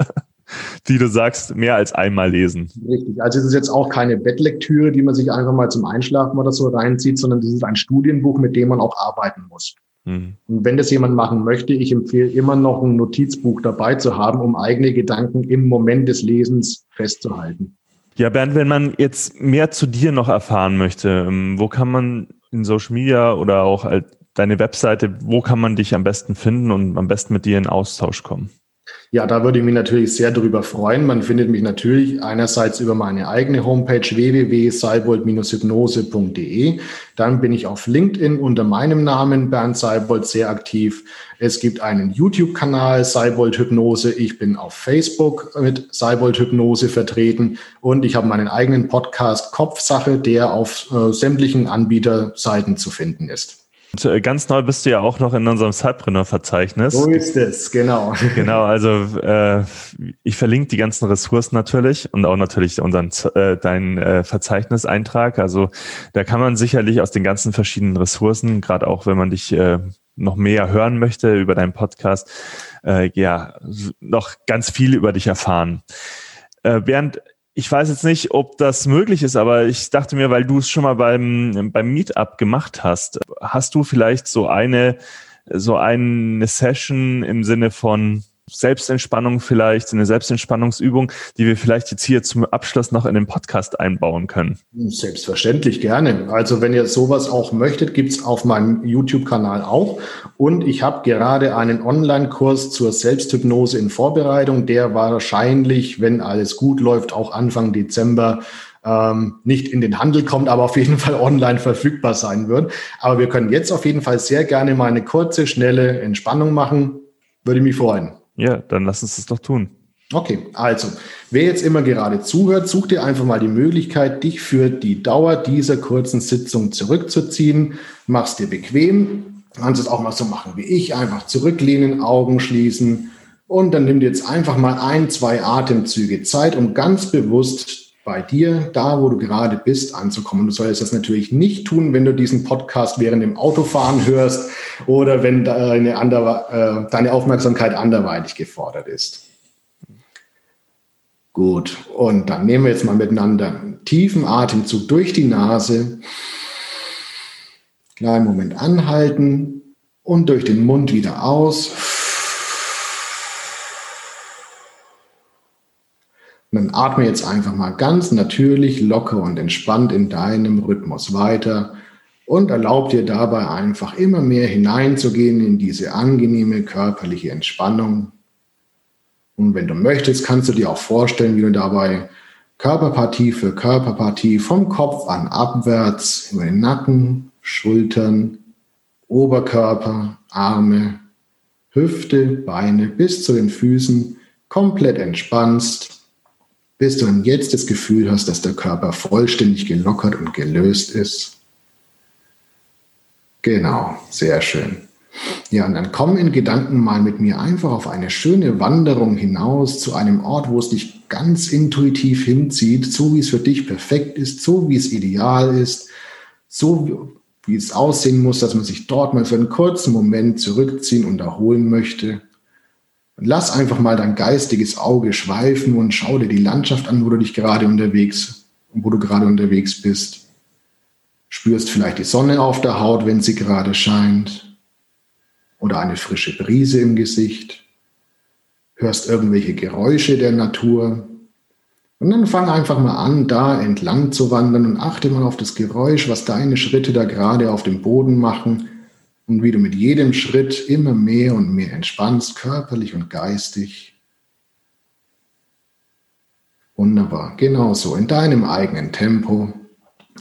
wie du sagst, mehr als einmal lesen. Richtig. Also es ist jetzt auch keine Bettlektüre, die man sich einfach mal zum Einschlafen oder so reinzieht, sondern das ist ein Studienbuch, mit dem man auch arbeiten muss. Mhm. Und wenn das jemand machen möchte, ich empfehle immer noch ein Notizbuch dabei zu haben, um eigene Gedanken im Moment des Lesens festzuhalten. Ja, Bernd, wenn man jetzt mehr zu dir noch erfahren möchte, ähm, wo kann man in Social Media oder auch deine Webseite, wo kann man dich am besten finden und am besten mit dir in Austausch kommen? Ja, da würde ich mich natürlich sehr darüber freuen. Man findet mich natürlich einerseits über meine eigene Homepage www.seibold-hypnose.de. Dann bin ich auf LinkedIn unter meinem Namen Bernd Seibold sehr aktiv. Es gibt einen YouTube-Kanal Seibold Hypnose. Ich bin auf Facebook mit Seibold Hypnose vertreten und ich habe meinen eigenen Podcast Kopfsache, der auf äh, sämtlichen Anbieterseiten zu finden ist. Und äh, ganz neu bist du ja auch noch in unserem Cypreneur-Verzeichnis. So ist es, genau. Genau, also äh, ich verlinke die ganzen Ressourcen natürlich und auch natürlich unseren äh, deinen äh, Verzeichniseintrag. Also da kann man sicherlich aus den ganzen verschiedenen Ressourcen, gerade auch wenn man dich äh, noch mehr hören möchte über deinen Podcast, äh, ja, noch ganz viel über dich erfahren. Äh, Bernd, ich weiß jetzt nicht, ob das möglich ist, aber ich dachte mir, weil du es schon mal beim, beim Meetup gemacht hast, hast du vielleicht so eine, so eine Session im Sinne von Selbstentspannung vielleicht, eine Selbstentspannungsübung, die wir vielleicht jetzt hier zum Abschluss noch in den Podcast einbauen können? Selbstverständlich gerne. Also wenn ihr sowas auch möchtet, gibt's auf meinem YouTube-Kanal auch. Und ich habe gerade einen Online-Kurs zur Selbsthypnose in Vorbereitung, der wahrscheinlich, wenn alles gut läuft, auch Anfang Dezember ähm, nicht in den Handel kommt, aber auf jeden Fall online verfügbar sein wird. Aber wir können jetzt auf jeden Fall sehr gerne mal eine kurze, schnelle Entspannung machen. Würde mich freuen. Ja, dann lass uns das doch tun. Okay, also, wer jetzt immer gerade zuhört, such dir einfach mal die Möglichkeit, dich für die Dauer dieser kurzen Sitzung zurückzuziehen. Mach's dir bequem. Kannst es auch mal so machen wie ich. Einfach zurücklehnen, Augen schließen. Und dann nimm dir jetzt einfach mal ein, zwei Atemzüge Zeit, um ganz bewusst bei dir, da wo du gerade bist, anzukommen. Du solltest das natürlich nicht tun, wenn du diesen Podcast während dem Autofahren hörst oder wenn deine, ander, äh, deine Aufmerksamkeit anderweitig gefordert ist. Gut, und dann nehmen wir jetzt mal miteinander einen tiefen Atemzug durch die Nase. Kleinen Moment anhalten und durch den Mund wieder aus. Und dann atme jetzt einfach mal ganz natürlich, locker und entspannt in deinem Rhythmus weiter und erlaub dir dabei einfach immer mehr hineinzugehen in diese angenehme körperliche Entspannung. Und wenn du möchtest, kannst du dir auch vorstellen, wie du dabei Körperpartie für Körperpartie vom Kopf an abwärts über den Nacken, Schultern, Oberkörper, Arme, Hüfte, Beine bis zu den Füßen komplett entspannst bis du jetzt das Gefühl hast, dass der Körper vollständig gelockert und gelöst ist. Genau, sehr schön. Ja, und dann komm in Gedanken mal mit mir einfach auf eine schöne Wanderung hinaus zu einem Ort, wo es dich ganz intuitiv hinzieht, so wie es für dich perfekt ist, so wie es ideal ist, so wie es aussehen muss, dass man sich dort mal für einen kurzen Moment zurückziehen und erholen möchte. Lass einfach mal dein geistiges Auge schweifen und schau dir die Landschaft an, wo du dich gerade unterwegs, wo du gerade unterwegs bist. Spürst vielleicht die Sonne auf der Haut, wenn sie gerade scheint. Oder eine frische Brise im Gesicht. Hörst irgendwelche Geräusche der Natur. Und dann fang einfach mal an, da entlang zu wandern und achte mal auf das Geräusch, was deine Schritte da gerade auf dem Boden machen und wie du mit jedem Schritt immer mehr und mehr entspannst, körperlich und geistig. Wunderbar, genauso in deinem eigenen Tempo.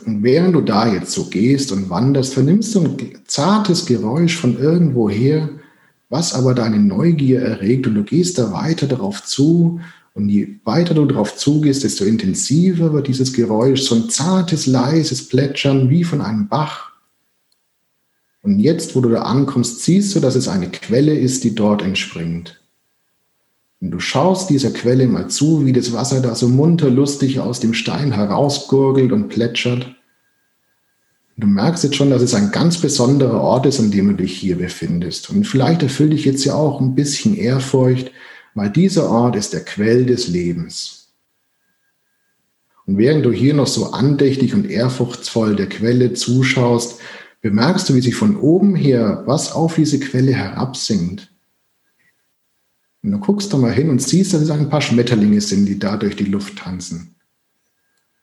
Und während du da jetzt so gehst und wanderst, vernimmst du ein zartes Geräusch von irgendwoher, was aber deine Neugier erregt. Und du gehst da weiter darauf zu. Und je weiter du darauf zugehst, desto intensiver wird dieses Geräusch, so ein zartes, leises Plätschern wie von einem Bach und jetzt, wo du da ankommst, siehst du, dass es eine Quelle ist, die dort entspringt. Und du schaust dieser Quelle mal zu, wie das Wasser da so munter lustig aus dem Stein herausgurgelt und plätschert. Und du merkst jetzt schon, dass es ein ganz besonderer Ort ist, an dem du dich hier befindest. Und vielleicht erfüllt dich jetzt ja auch ein bisschen Ehrfurcht, weil dieser Ort ist der Quell des Lebens. Und während du hier noch so andächtig und ehrfurchtsvoll der Quelle zuschaust, bemerkst du, wie sich von oben her was auf diese Quelle herabsinkt. Und du guckst da mal hin und siehst, dass es ein paar Schmetterlinge sind, die da durch die Luft tanzen.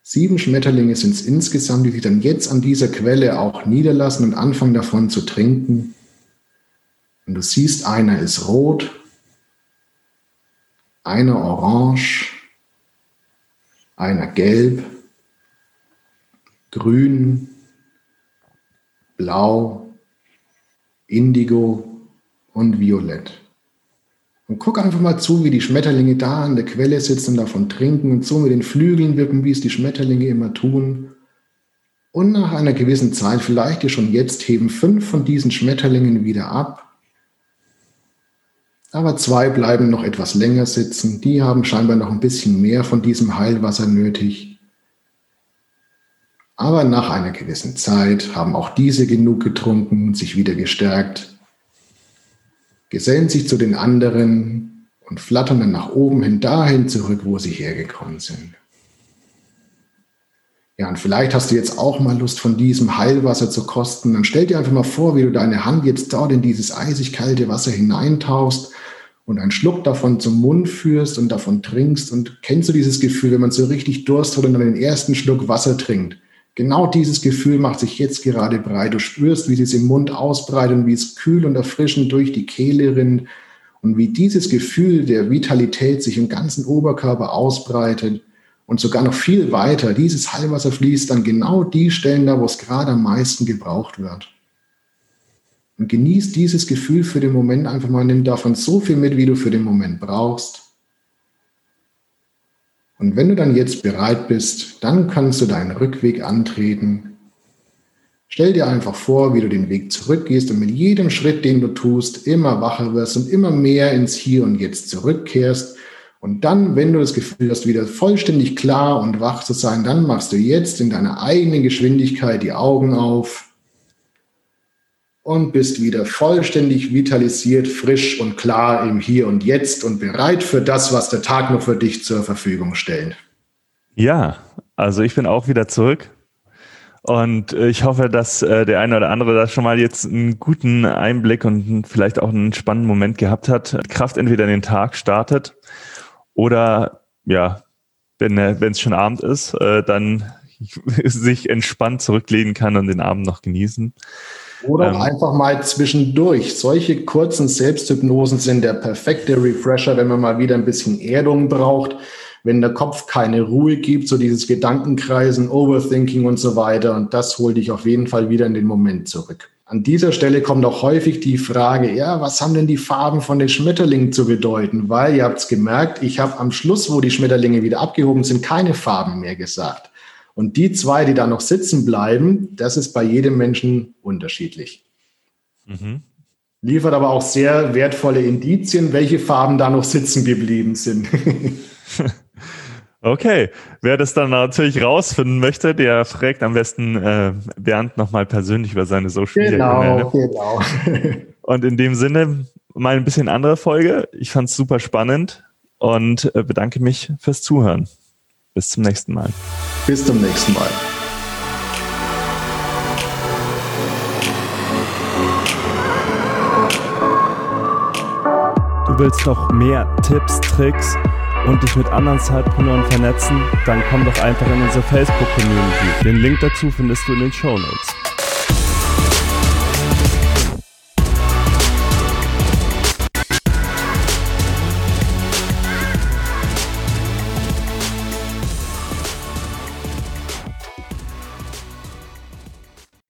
Sieben Schmetterlinge sind es insgesamt, die sich dann jetzt an dieser Quelle auch niederlassen und anfangen davon zu trinken. Und du siehst, einer ist rot, einer orange, einer gelb, grün, Blau, Indigo und Violett. Und guck einfach mal zu, wie die Schmetterlinge da an der Quelle sitzen und davon trinken und so mit den Flügeln wippen, wie es die Schmetterlinge immer tun. Und nach einer gewissen Zeit, vielleicht dir schon jetzt, heben fünf von diesen Schmetterlingen wieder ab. Aber zwei bleiben noch etwas länger sitzen. Die haben scheinbar noch ein bisschen mehr von diesem Heilwasser nötig. Aber nach einer gewissen Zeit haben auch diese genug getrunken, sich wieder gestärkt, gesellen sich zu den anderen und flattern dann nach oben hin dahin zurück, wo sie hergekommen sind. Ja, und vielleicht hast du jetzt auch mal Lust, von diesem Heilwasser zu kosten. Dann stell dir einfach mal vor, wie du deine Hand jetzt dort in dieses eisig kalte Wasser hineintauchst und einen Schluck davon zum Mund führst und davon trinkst. Und kennst du dieses Gefühl, wenn man so richtig Durst hat und dann den ersten Schluck Wasser trinkt? Genau dieses Gefühl macht sich jetzt gerade breit. Du spürst, wie es im Mund ausbreitet und wie es kühl und erfrischend durch die Kehle rinnt und wie dieses Gefühl der Vitalität sich im ganzen Oberkörper ausbreitet und sogar noch viel weiter. Dieses Heilwasser fließt an genau die Stellen da, wo es gerade am meisten gebraucht wird. Und genieß dieses Gefühl für den Moment einfach mal, nimm davon so viel mit, wie du für den Moment brauchst. Und wenn du dann jetzt bereit bist, dann kannst du deinen Rückweg antreten. Stell dir einfach vor, wie du den Weg zurückgehst und mit jedem Schritt, den du tust, immer wacher wirst und immer mehr ins Hier und Jetzt zurückkehrst. Und dann, wenn du das Gefühl hast, wieder vollständig klar und wach zu sein, dann machst du jetzt in deiner eigenen Geschwindigkeit die Augen auf und bist wieder vollständig vitalisiert, frisch und klar im Hier und Jetzt und bereit für das, was der Tag noch für dich zur Verfügung stellt. Ja, also ich bin auch wieder zurück und ich hoffe, dass äh, der eine oder andere da schon mal jetzt einen guten Einblick und vielleicht auch einen spannenden Moment gehabt hat. Kraft entweder in den Tag startet oder ja, wenn es schon Abend ist, äh, dann [laughs] sich entspannt zurücklehnen kann und den Abend noch genießen. Oder ähm, einfach mal zwischendurch. Solche kurzen Selbsthypnosen sind der perfekte Refresher, wenn man mal wieder ein bisschen Erdung braucht, wenn der Kopf keine Ruhe gibt, so dieses Gedankenkreisen, Overthinking und so weiter. Und das holt dich auf jeden Fall wieder in den Moment zurück. An dieser Stelle kommt auch häufig die Frage, ja, was haben denn die Farben von den Schmetterlingen zu bedeuten? Weil ihr habt es gemerkt, ich habe am Schluss, wo die Schmetterlinge wieder abgehoben sind, keine Farben mehr gesagt. Und die zwei, die da noch sitzen bleiben, das ist bei jedem Menschen unterschiedlich. Mhm. Liefert aber auch sehr wertvolle Indizien, welche Farben da noch sitzen geblieben sind. [laughs] okay, wer das dann natürlich rausfinden möchte, der fragt am besten äh, Bernd nochmal persönlich über seine Social Media Genau, genau. [laughs] Und in dem Sinne mal ein bisschen andere Folge. Ich fand es super spannend und äh, bedanke mich fürs Zuhören. Bis zum nächsten Mal. Bis zum nächsten Mal. Du willst noch mehr Tipps, Tricks und dich mit anderen Zeitpreneuren vernetzen? Dann komm doch einfach in unsere Facebook-Community. Den Link dazu findest du in den Show Notes.